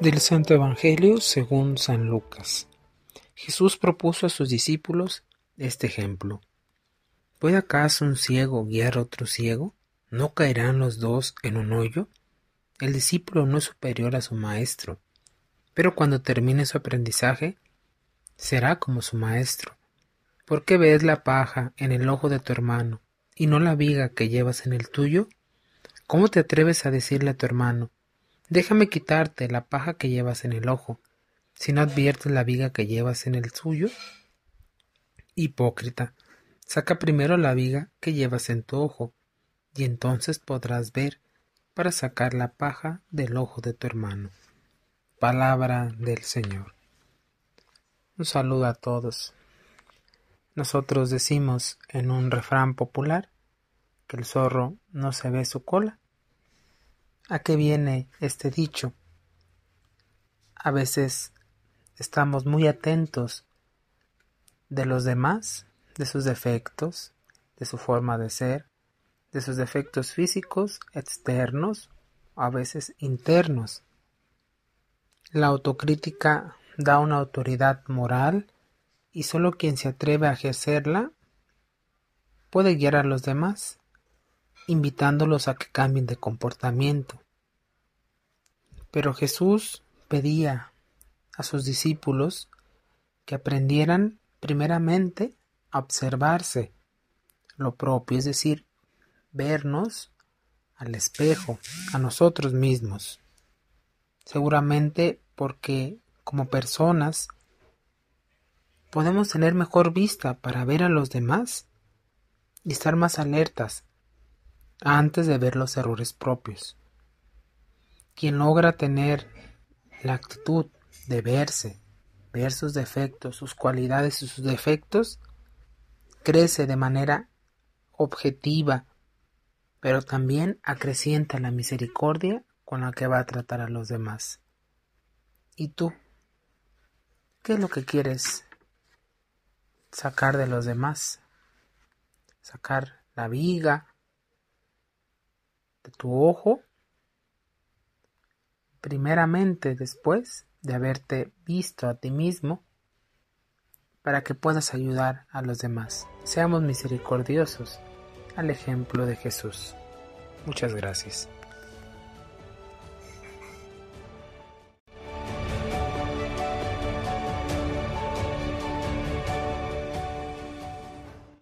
Del Santo Evangelio según San Lucas. Jesús propuso a sus discípulos este ejemplo. ¿Puede acaso un ciego guiar a otro ciego? ¿No caerán los dos en un hoyo? El discípulo no es superior a su maestro, pero cuando termine su aprendizaje, será como su maestro. ¿Por qué ves la paja en el ojo de tu hermano y no la viga que llevas en el tuyo? ¿Cómo te atreves a decirle a tu hermano, Déjame quitarte la paja que llevas en el ojo, si no adviertes la viga que llevas en el suyo. Hipócrita, saca primero la viga que llevas en tu ojo, y entonces podrás ver para sacar la paja del ojo de tu hermano. Palabra del Señor. Un saludo a todos. Nosotros decimos en un refrán popular que el zorro no se ve su cola ¿A qué viene este dicho? A veces estamos muy atentos de los demás, de sus defectos, de su forma de ser, de sus defectos físicos, externos, a veces internos. La autocrítica da una autoridad moral y solo quien se atreve a ejercerla puede guiar a los demás invitándolos a que cambien de comportamiento. Pero Jesús pedía a sus discípulos que aprendieran primeramente a observarse lo propio, es decir, vernos al espejo, a nosotros mismos. Seguramente porque como personas podemos tener mejor vista para ver a los demás y estar más alertas antes de ver los errores propios. Quien logra tener la actitud de verse, ver sus defectos, sus cualidades y sus defectos, crece de manera objetiva, pero también acrecienta la misericordia con la que va a tratar a los demás. ¿Y tú? ¿Qué es lo que quieres sacar de los demás? Sacar la viga, de tu ojo, primeramente después de haberte visto a ti mismo, para que puedas ayudar a los demás. Seamos misericordiosos al ejemplo de Jesús. Muchas gracias.